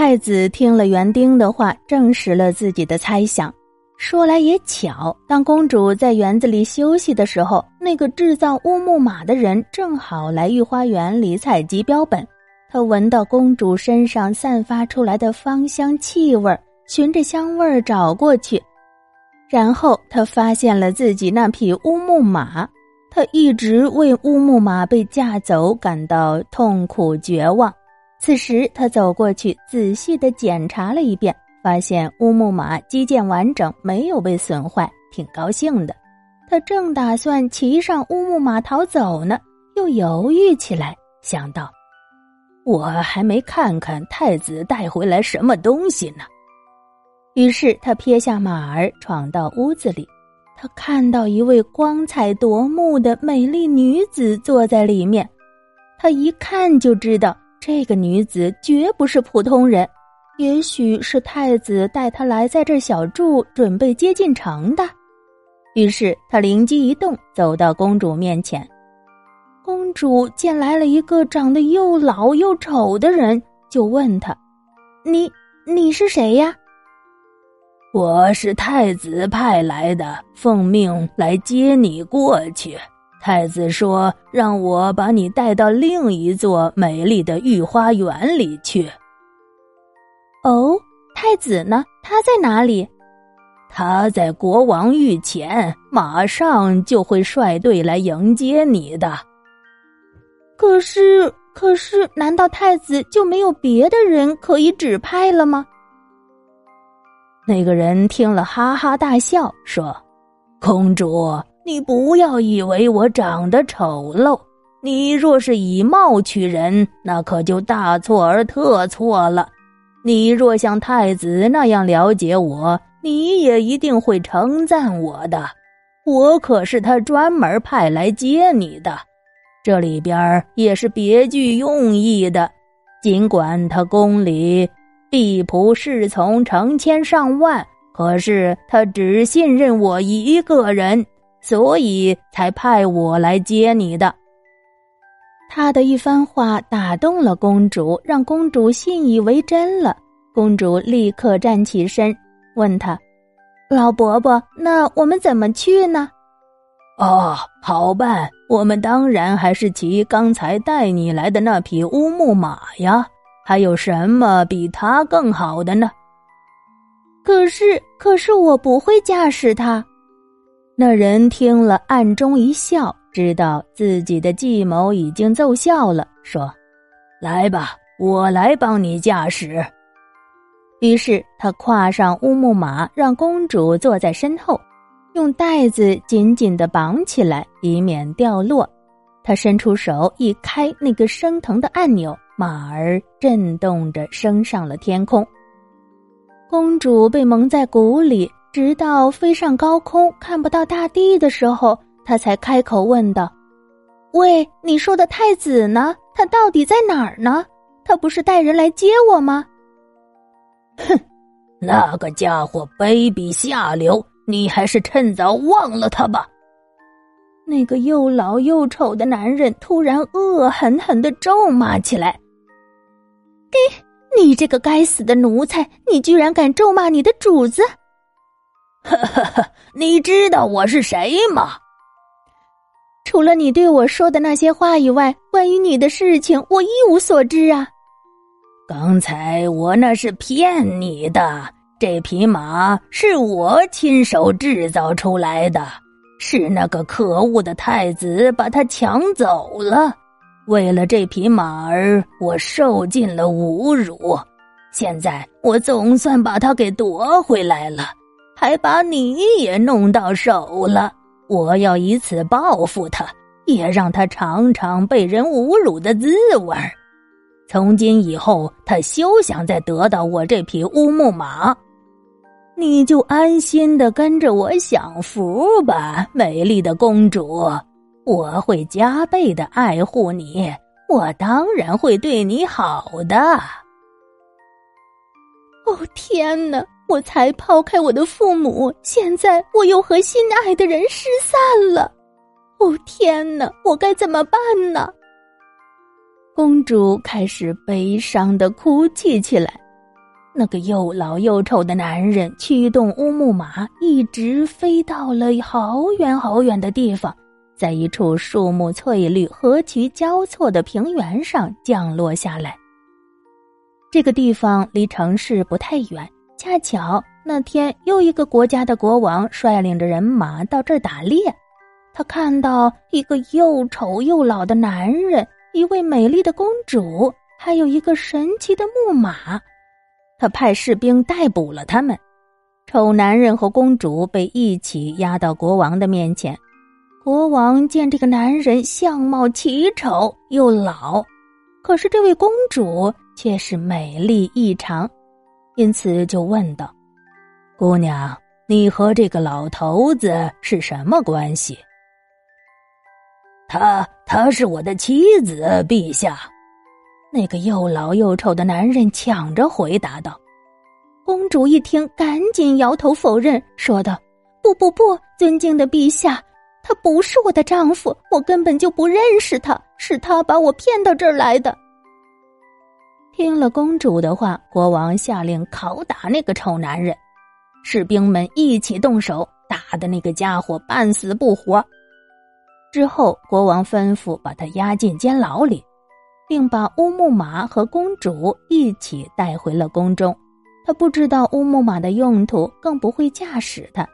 太子听了园丁的话，证实了自己的猜想。说来也巧，当公主在园子里休息的时候，那个制造乌木马的人正好来御花园里采集标本。他闻到公主身上散发出来的芳香气味，循着香味找过去，然后他发现了自己那匹乌木马。他一直为乌木马被架走感到痛苦绝望。此时，他走过去，仔细的检查了一遍。发现乌木马肌腱完整，没有被损坏，挺高兴的。他正打算骑上乌木马逃走呢，又犹豫起来，想到：“我还没看看太子带回来什么东西呢。”于是他撇下马儿，闯到屋子里。他看到一位光彩夺目的美丽女子坐在里面，他一看就知道这个女子绝不是普通人。也许是太子带她来在这小住，准备接进城的。于是他灵机一动，走到公主面前。公主见来了一个长得又老又丑的人，就问他：“你你是谁呀？”“我是太子派来的，奉命来接你过去。太子说让我把你带到另一座美丽的御花园里去。”哦，太子呢？他在哪里？他在国王御前，马上就会率队来迎接你的。可是，可是，难道太子就没有别的人可以指派了吗？那个人听了，哈哈大笑，说：“公主，你不要以为我长得丑陋。你若是以貌取人，那可就大错而特错了。”你若像太子那样了解我，你也一定会称赞我的。我可是他专门派来接你的，这里边也是别具用意的。尽管他宫里婢仆侍从成千上万，可是他只信任我一个人，所以才派我来接你的。他的一番话打动了公主，让公主信以为真了。公主立刻站起身，问他：“老伯伯，那我们怎么去呢？”“哦，好办，我们当然还是骑刚才带你来的那匹乌木马呀。还有什么比它更好的呢？”“可是，可是我不会驾驶它。”那人听了，暗中一笑。知道自己的计谋已经奏效了，说：“来吧，我来帮你驾驶。”于是他跨上乌木马，让公主坐在身后，用带子紧紧的绑起来，以免掉落。他伸出手一开那个升腾的按钮，马儿震动着升上了天空。公主被蒙在鼓里，直到飞上高空，看不到大地的时候。他才开口问道：“喂，你说的太子呢？他到底在哪儿呢？他不是带人来接我吗？”“哼，那个家伙卑鄙下流，你还是趁早忘了他吧。”那个又老又丑的男人突然恶狠狠的咒骂起来：“你，你这个该死的奴才，你居然敢咒骂你的主子！”“呵呵呵，你知道我是谁吗？”除了你对我说的那些话以外，关于你的事情我一无所知啊。刚才我那是骗你的，这匹马是我亲手制造出来的，是那个可恶的太子把它抢走了。为了这匹马儿，我受尽了侮辱，现在我总算把它给夺回来了，还把你也弄到手了。我要以此报复他，也让他尝尝被人侮辱的滋味。从今以后，他休想再得到我这匹乌木马。你就安心的跟着我享福吧，美丽的公主。我会加倍的爱护你，我当然会对你好的。哦，天哪！我才抛开我的父母，现在我又和心爱的人失散了。哦天哪，我该怎么办呢？公主开始悲伤的哭泣起来。那个又老又丑的男人驱动乌木马，一直飞到了好远好远的地方，在一处树木翠绿、河渠交错的平原上降落下来。这个地方离城市不太远，恰巧那天又一个国家的国王率领着人马到这儿打猎，他看到一个又丑又老的男人，一位美丽的公主，还有一个神奇的木马。他派士兵逮捕了他们，丑男人和公主被一起押到国王的面前。国王见这个男人相貌奇丑又老，可是这位公主却是美丽异常，因此就问道：“姑娘，你和这个老头子是什么关系？”“他，他是我的妻子，陛下。”那个又老又丑的男人抢着回答道：“公主一听，赶紧摇头否认，说道：‘不不不，尊敬的陛下，他不是我的丈夫，我根本就不认识他，是他把我骗到这儿来的。’”听了公主的话，国王下令拷打那个丑男人，士兵们一起动手，打的那个家伙半死不活。之后，国王吩咐把他押进监牢里。并把乌木马和公主一起带回了宫中。他不知道乌木马的用途，更不会驾驶它，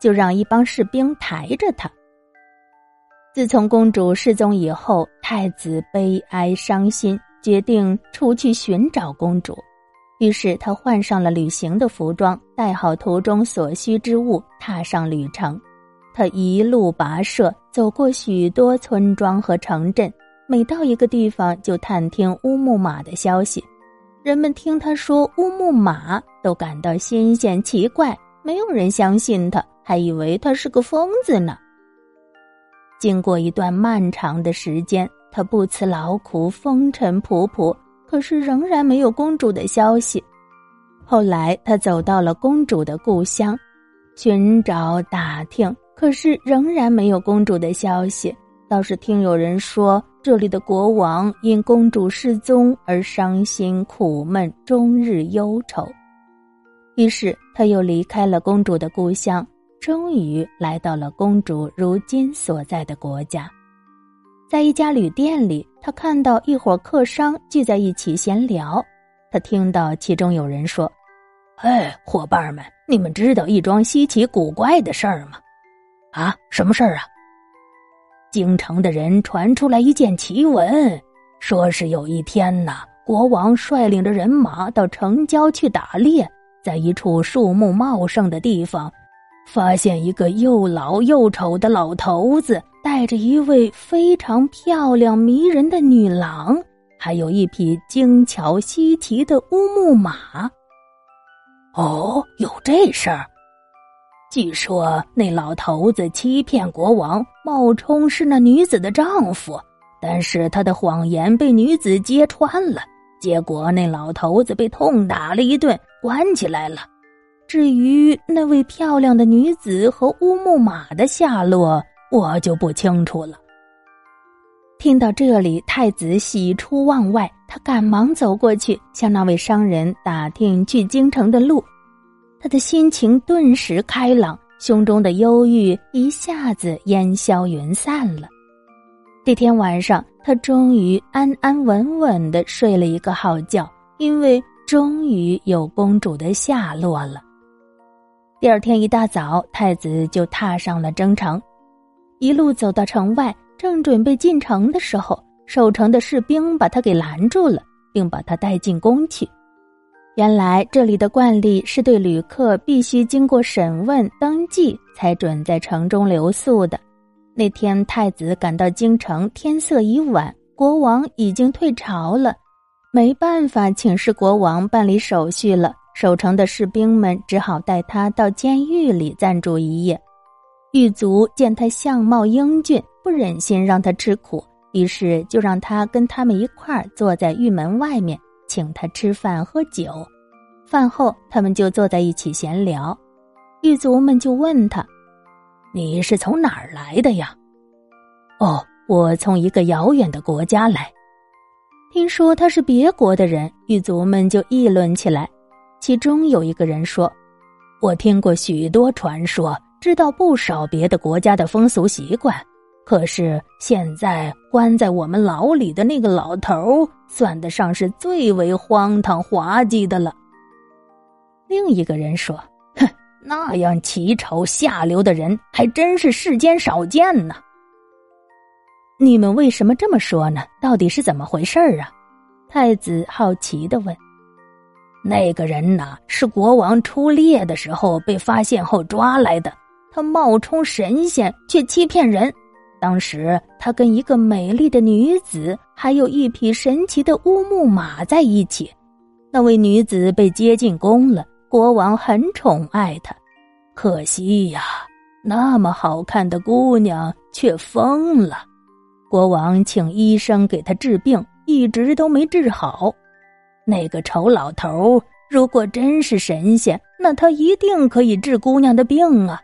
就让一帮士兵抬着它。自从公主失踪以后，太子悲哀伤心，决定出去寻找公主。于是他换上了旅行的服装，带好途中所需之物，踏上旅程。他一路跋涉，走过许多村庄和城镇。每到一个地方，就探听乌木马的消息。人们听他说乌木马，都感到新鲜奇怪，没有人相信他，还以为他是个疯子呢。经过一段漫长的时间，他不辞劳苦，风尘仆仆，可是仍然没有公主的消息。后来，他走到了公主的故乡，寻找打听，可是仍然没有公主的消息。倒是听有人说。这里的国王因公主失踪而伤心苦闷，终日忧愁。于是他又离开了公主的故乡，终于来到了公主如今所在的国家。在一家旅店里，他看到一伙客商聚在一起闲聊。他听到其中有人说：“哎，伙伴们，你们知道一桩稀奇古怪的事儿吗？啊，什么事儿啊？”京城的人传出来一件奇闻，说是有一天呐，国王率领着人马到城郊去打猎，在一处树木茂盛的地方，发现一个又老又丑的老头子，带着一位非常漂亮迷人的女郎，还有一匹精巧稀奇的乌木马。哦，有这事儿。据说那老头子欺骗国王，冒充是那女子的丈夫，但是他的谎言被女子揭穿了，结果那老头子被痛打了一顿，关起来了。至于那位漂亮的女子和乌木马的下落，我就不清楚了。听到这里，太子喜出望外，他赶忙走过去向那位商人打听去京城的路。他的心情顿时开朗，胸中的忧郁一下子烟消云散了。这天晚上，他终于安安稳稳的睡了一个好觉，因为终于有公主的下落了。第二天一大早，太子就踏上了征程，一路走到城外，正准备进城的时候，守城的士兵把他给拦住了，并把他带进宫去。原来这里的惯例是对旅客必须经过审问、登记才准在城中留宿的。那天太子赶到京城，天色已晚，国王已经退朝了，没办法请示国王办理手续了。守城的士兵们只好带他到监狱里暂住一夜。狱卒见他相貌英俊，不忍心让他吃苦，于是就让他跟他们一块儿坐在狱门外面。请他吃饭喝酒，饭后他们就坐在一起闲聊。狱卒们就问他：“你是从哪儿来的呀？”“哦，我从一个遥远的国家来。”听说他是别国的人，狱卒们就议论起来。其中有一个人说：“我听过许多传说，知道不少别的国家的风俗习惯。可是现在关在我们牢里的那个老头，算得上是最为荒唐滑稽的了。”另一个人说：“哼，那样奇丑下流的人，还真是世间少见呢。”你们为什么这么说呢？到底是怎么回事啊？太子好奇的问。那个人呐，是国王出猎的时候被发现后抓来的。他冒充神仙，却欺骗人。当时他跟一个美丽的女子，还有一匹神奇的乌木马在一起。那位女子被接进宫了，国王很宠爱她。可惜呀，那么好看的姑娘却疯了。国王请医生给她治病，一直都没治好。那个丑老头如果真是神仙，那他一定可以治姑娘的病啊！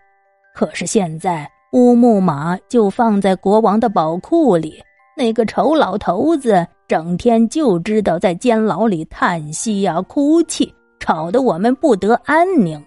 可是现在乌木马就放在国王的宝库里，那个丑老头子整天就知道在监牢里叹息呀、哭泣，吵得我们不得安宁。